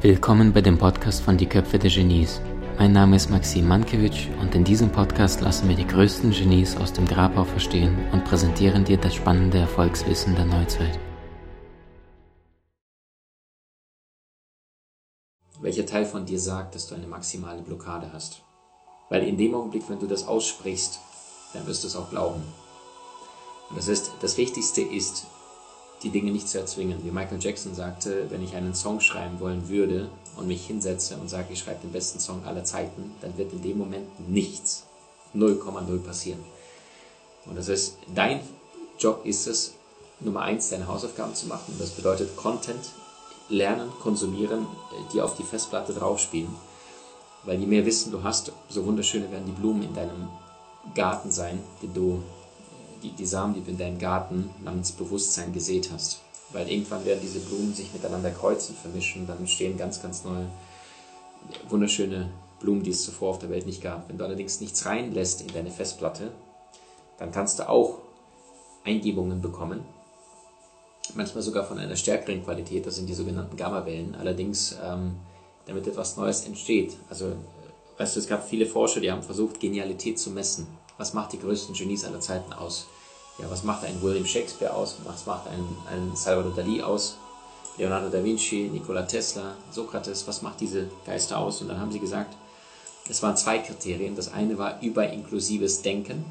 Willkommen bei dem Podcast von Die Köpfe der Genies. Mein Name ist Maxim Mankewitsch und in diesem Podcast lassen wir die größten Genies aus dem Grabau verstehen und präsentieren dir das spannende Erfolgswissen der Neuzeit. Welcher Teil von dir sagt, dass du eine maximale Blockade hast? Weil in dem Augenblick, wenn du das aussprichst, dann wirst du es auch glauben. Das heißt, das Wichtigste ist, die Dinge nicht zu erzwingen. Wie Michael Jackson sagte, wenn ich einen Song schreiben wollen würde und mich hinsetze und sage, ich schreibe den besten Song aller Zeiten, dann wird in dem Moment nichts, 0,0 passieren. Und das heißt, dein Job ist es, Nummer eins, deine Hausaufgaben zu machen. Das bedeutet Content lernen, konsumieren, die auf die Festplatte draufspielen. Weil je mehr Wissen du hast, so wunderschöner werden die Blumen in deinem Garten sein, den du die, die Samen, die du in deinem Garten namens Bewusstsein gesät hast. Weil irgendwann werden diese Blumen sich miteinander kreuzen, vermischen, dann entstehen ganz, ganz neue, wunderschöne Blumen, die es zuvor auf der Welt nicht gab. Wenn du allerdings nichts reinlässt in deine Festplatte, dann kannst du auch Eingebungen bekommen, manchmal sogar von einer stärkeren Qualität, das sind die sogenannten Gammawellen. Allerdings, ähm, damit etwas Neues entsteht. Also, weißt du, es gab viele Forscher, die haben versucht, Genialität zu messen. Was macht die größten Genies aller Zeiten aus? Ja, was macht ein William Shakespeare aus? Was macht ein, ein Salvador Dali aus? Leonardo da Vinci, Nikola Tesla, Sokrates, was macht diese Geister aus? Und dann haben sie gesagt, es waren zwei Kriterien. Das eine war überinklusives Denken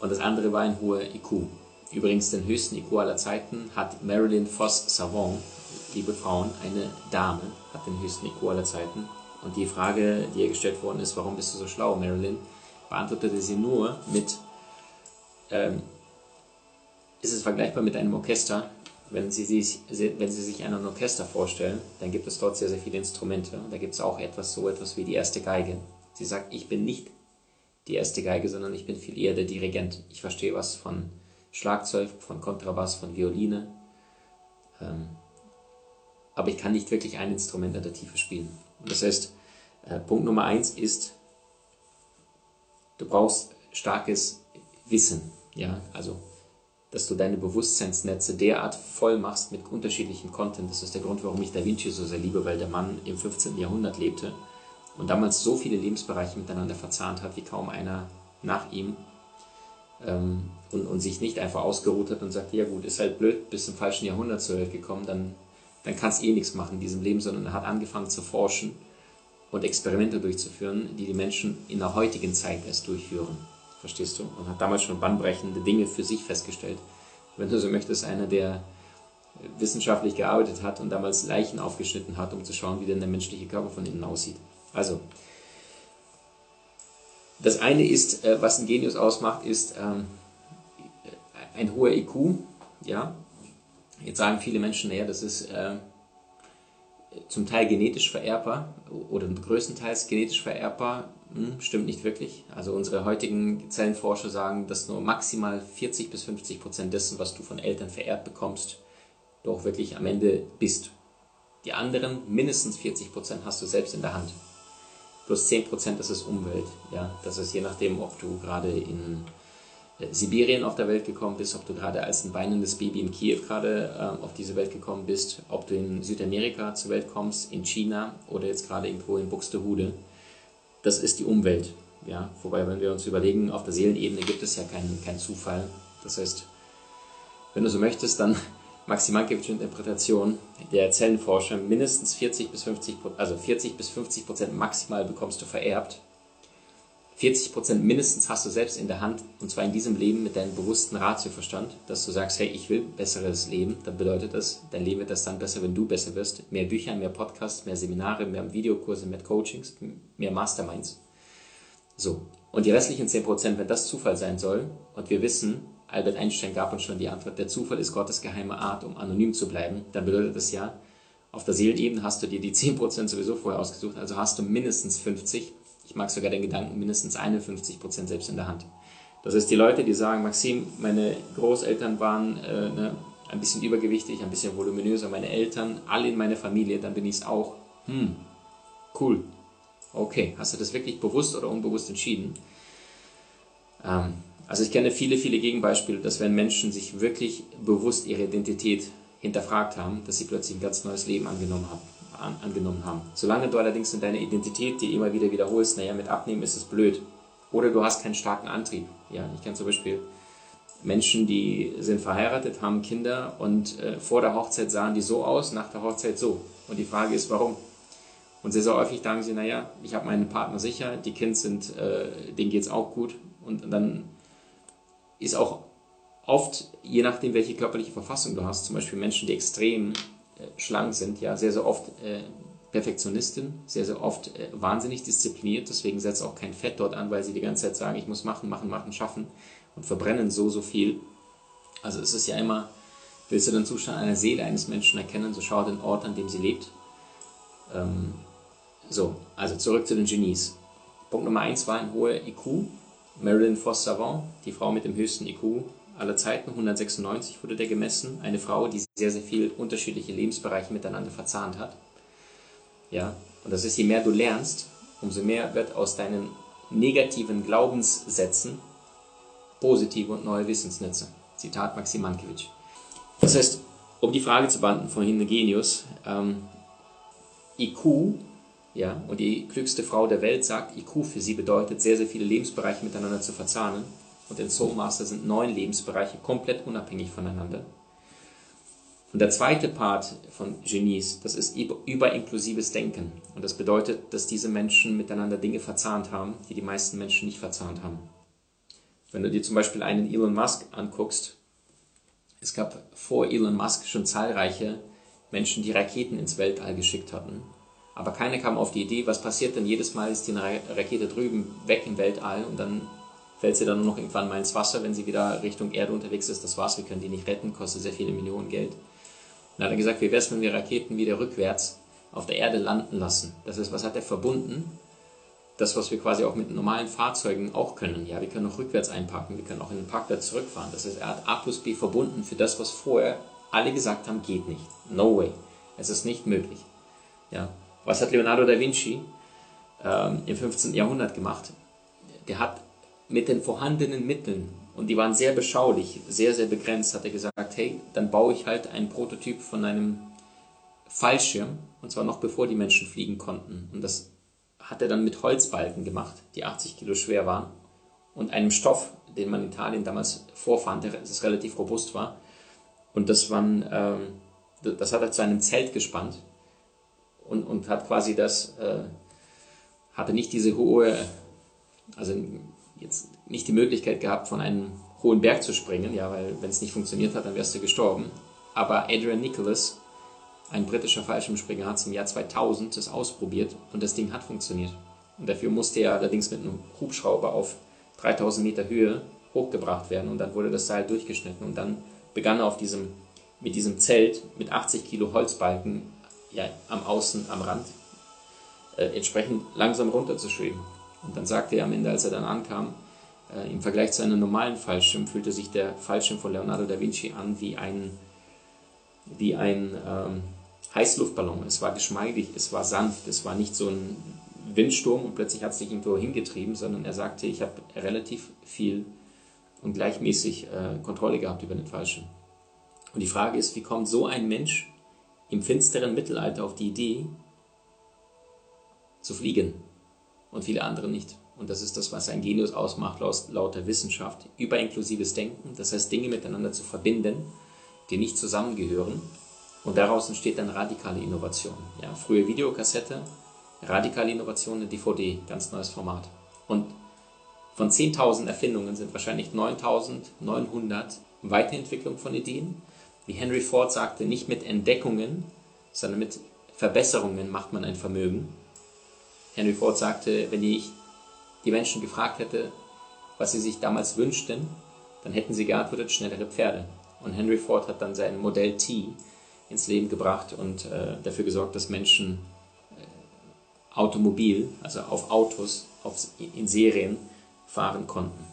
und das andere war ein hoher IQ. Übrigens den höchsten IQ aller Zeiten hat Marilyn Foss Savon, liebe Frauen, eine Dame, hat den höchsten IQ aller Zeiten. Und die Frage, die ihr gestellt worden ist, warum bist du so schlau, Marilyn, beantwortete sie nur mit, ähm, ist es vergleichbar mit einem Orchester? Wenn sie, sich, wenn sie sich ein Orchester vorstellen, dann gibt es dort sehr, sehr viele Instrumente. Da gibt es auch etwas, so etwas wie die erste Geige. Sie sagt, ich bin nicht die erste Geige, sondern ich bin viel eher der Dirigent. Ich verstehe was von Schlagzeug, von Kontrabass, von Violine. Ähm, aber ich kann nicht wirklich ein Instrument in der Tiefe spielen. Und das heißt, äh, Punkt Nummer eins ist, du brauchst starkes Wissen. Ja, also, dass du deine Bewusstseinsnetze derart voll machst mit unterschiedlichem Content. Das ist der Grund, warum ich Da Vinci so sehr liebe, weil der Mann im 15. Jahrhundert lebte und damals so viele Lebensbereiche miteinander verzahnt hat, wie kaum einer nach ihm. Ähm, und, und sich nicht einfach ausgeruht hat und sagt, ja gut, ist halt blöd, bist im falschen Jahrhundert zur Welt gekommen, dann, dann kannst eh nichts machen in diesem Leben, sondern er hat angefangen zu forschen und Experimente durchzuführen, die die Menschen in der heutigen Zeit erst durchführen. Verstehst du? Und hat damals schon bahnbrechende Dinge für sich festgestellt. Wenn du so möchtest, einer, der wissenschaftlich gearbeitet hat und damals Leichen aufgeschnitten hat, um zu schauen, wie denn der menschliche Körper von innen aussieht. Also, das eine ist, äh, was ein Genius ausmacht, ist ähm, ein hoher IQ. Ja? Jetzt sagen viele Menschen, naja, das ist äh, zum Teil genetisch vererbbar oder größtenteils genetisch vererbbar. Hm, stimmt nicht wirklich. Also unsere heutigen Zellenforscher sagen, dass nur maximal 40 bis 50 Prozent dessen, was du von Eltern vererbt bekommst, du auch wirklich am Ende bist. Die anderen mindestens 40 Prozent hast du selbst in der Hand. Plus 10 Prozent, das ist Umwelt. Ja, das ist je nachdem, ob du gerade in Sibirien auf der Welt gekommen bist, ob du gerade als ein weinendes Baby in Kiew gerade äh, auf diese Welt gekommen bist, ob du in Südamerika zur Welt kommst, in China oder jetzt gerade irgendwo in Buxtehude. Das ist die Umwelt. Ja? Wobei, wenn wir uns überlegen, auf der Seelenebene gibt es ja keinen kein Zufall. Das heißt, wenn du so möchtest, dann Maximalkewitsche Interpretation der Zellenforscher mindestens 40 bis 50, also 40 bis 50 Prozent maximal bekommst du vererbt 40 Prozent mindestens hast du selbst in der Hand, und zwar in diesem Leben mit deinem bewussten Ratioverstand, dass du sagst, hey, ich will besseres Leben, dann bedeutet das, dein Leben wird das dann besser, wenn du besser wirst. Mehr Bücher, mehr Podcasts, mehr Seminare, mehr Videokurse, mehr Coachings, mehr Masterminds. So. Und die restlichen 10 Prozent, wenn das Zufall sein soll, und wir wissen, Albert Einstein gab uns schon die Antwort, der Zufall ist Gottes geheime Art, um anonym zu bleiben, dann bedeutet das ja, auf der Seelenebene hast du dir die 10% sowieso vorher ausgesucht, also hast du mindestens 50 ich mag sogar den Gedanken, mindestens 51 Prozent selbst in der Hand. Das ist die Leute, die sagen, Maxim, meine Großeltern waren äh, ne, ein bisschen übergewichtig, ein bisschen voluminöser, meine Eltern, alle in meiner Familie, dann bin ich es auch. Hm, cool. Okay, hast du das wirklich bewusst oder unbewusst entschieden? Ähm, Also ich kenne viele, viele Gegenbeispiele, dass wenn Menschen sich wirklich bewusst ihre Identität hinterfragt haben, dass sie plötzlich ein ganz neues Leben angenommen haben. An, angenommen haben. Solange du allerdings in deiner Identität die immer wieder wiederholst, naja, mit Abnehmen ist es blöd. Oder du hast keinen starken Antrieb. Ja, ich kenne zum Beispiel Menschen, die sind verheiratet, haben Kinder und äh, vor der Hochzeit sahen die so aus, nach der Hochzeit so. Und die Frage ist, warum? Und sehr, sehr häufig sagen sie, naja, ich habe meinen Partner sicher, die Kinder sind, äh, denen geht es auch gut. Und dann ist auch oft, je nachdem, welche körperliche Verfassung du hast, zum Beispiel Menschen, die extrem schlank sind, ja, sehr, sehr oft äh, Perfektionistin, sehr, sehr oft äh, wahnsinnig diszipliniert, deswegen setzt auch kein Fett dort an, weil sie die ganze Zeit sagen, ich muss machen, machen, machen, schaffen und verbrennen so, so viel. Also es ist ja immer, willst du den Zustand einer Seele eines Menschen erkennen, so schau den Ort, an dem sie lebt. Ähm, so, also zurück zu den Genies. Punkt Nummer eins war ein hoher IQ. Marilyn Foster Savant, die Frau mit dem höchsten IQ aller Zeiten, 196 wurde der gemessen. Eine Frau, die sehr, sehr viele unterschiedliche Lebensbereiche miteinander verzahnt hat. Ja, und das ist, je mehr du lernst, umso mehr wird aus deinen negativen Glaubenssätzen positive und neue Wissensnetze. Zitat Maxim Mankiewicz. Das heißt, um die Frage zu beantworten von Genius, ähm, IQ, ja, und die klügste Frau der Welt sagt, IQ für sie bedeutet, sehr, sehr viele Lebensbereiche miteinander zu verzahnen. Und in Soul Master sind neun Lebensbereiche komplett unabhängig voneinander. Und der zweite Part von Genies, das ist überinklusives Denken. Und das bedeutet, dass diese Menschen miteinander Dinge verzahnt haben, die die meisten Menschen nicht verzahnt haben. Wenn du dir zum Beispiel einen Elon Musk anguckst, es gab vor Elon Musk schon zahlreiche Menschen, die Raketen ins Weltall geschickt hatten. Aber keiner kam auf die Idee, was passiert denn jedes Mal, ist die Rakete drüben weg im Weltall und dann fällt sie dann noch irgendwann mal ins Wasser, wenn sie wieder Richtung Erde unterwegs ist. Das war's, wir können die nicht retten, kostet sehr viele Millionen Geld. Dann hat er gesagt, wie wäre es, wenn wir Raketen wieder rückwärts auf der Erde landen lassen? Das heißt, was hat er verbunden? Das, was wir quasi auch mit normalen Fahrzeugen auch können. Ja, wir können auch rückwärts einparken, wir können auch in den Parkplatz zurückfahren. Das heißt, er hat A plus B verbunden für das, was vorher alle gesagt haben, geht nicht. No way. Es ist nicht möglich. Ja. Was hat Leonardo da Vinci ähm, im 15. Jahrhundert gemacht? Der hat mit den vorhandenen Mitteln und die waren sehr beschaulich, sehr, sehr begrenzt, hat er gesagt, hey, dann baue ich halt einen Prototyp von einem Fallschirm, und zwar noch bevor die Menschen fliegen konnten. Und das hat er dann mit Holzbalken gemacht, die 80 Kilo schwer waren, und einem Stoff, den man in Italien damals vorfand, der das relativ robust war. Und das, waren, ähm, das hat er zu einem Zelt gespannt und, und hat quasi das, äh, hatte nicht diese hohe, also jetzt nicht die Möglichkeit gehabt, von einem hohen Berg zu springen, ja, weil wenn es nicht funktioniert hat, dann wärst du gestorben. Aber Adrian Nicholas, ein britischer Fallschirmspringer, hat es im Jahr 2000 das ausprobiert und das Ding hat funktioniert. Und dafür musste er allerdings mit einem Hubschrauber auf 3000 Meter Höhe hochgebracht werden und dann wurde das Seil durchgeschnitten und dann begann er auf diesem, mit diesem Zelt mit 80 Kilo Holzbalken ja, am Außen, am Rand, äh, entsprechend langsam runterzuschweben. Und dann sagte er am Ende, als er dann ankam, äh, im Vergleich zu einem normalen Fallschirm fühlte sich der Fallschirm von Leonardo da Vinci an wie ein, wie ein ähm, Heißluftballon. Es war geschmeidig, es war sanft, es war nicht so ein Windsturm und plötzlich hat es sich irgendwo hingetrieben, sondern er sagte, ich habe relativ viel und gleichmäßig äh, Kontrolle gehabt über den Fallschirm. Und die Frage ist, wie kommt so ein Mensch im finsteren Mittelalter auf die Idee, zu fliegen? Und viele andere nicht. Und das ist das, was ein Genius ausmacht, laut, laut der Wissenschaft. Überinklusives Denken, das heißt Dinge miteinander zu verbinden, die nicht zusammengehören. Und daraus entsteht dann radikale Innovation. Ja, frühe Videokassette, radikale Innovation, eine DVD, ganz neues Format. Und von 10.000 Erfindungen sind wahrscheinlich 9.900 Weiterentwicklung von Ideen. Wie Henry Ford sagte, nicht mit Entdeckungen, sondern mit Verbesserungen macht man ein Vermögen. Henry Ford sagte, wenn ich die Menschen gefragt hätte, was sie sich damals wünschten, dann hätten sie geantwortet, schnellere Pferde. Und Henry Ford hat dann sein Modell T ins Leben gebracht und äh, dafür gesorgt, dass Menschen äh, automobil, also auf Autos, auf, in Serien fahren konnten.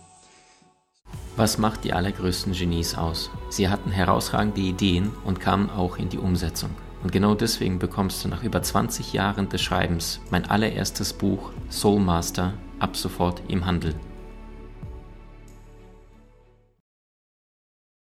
Was macht die allergrößten Genies aus? Sie hatten herausragende Ideen und kamen auch in die Umsetzung. Und genau deswegen bekommst du nach über 20 Jahren des Schreibens mein allererstes Buch Soul Master ab sofort im Handel.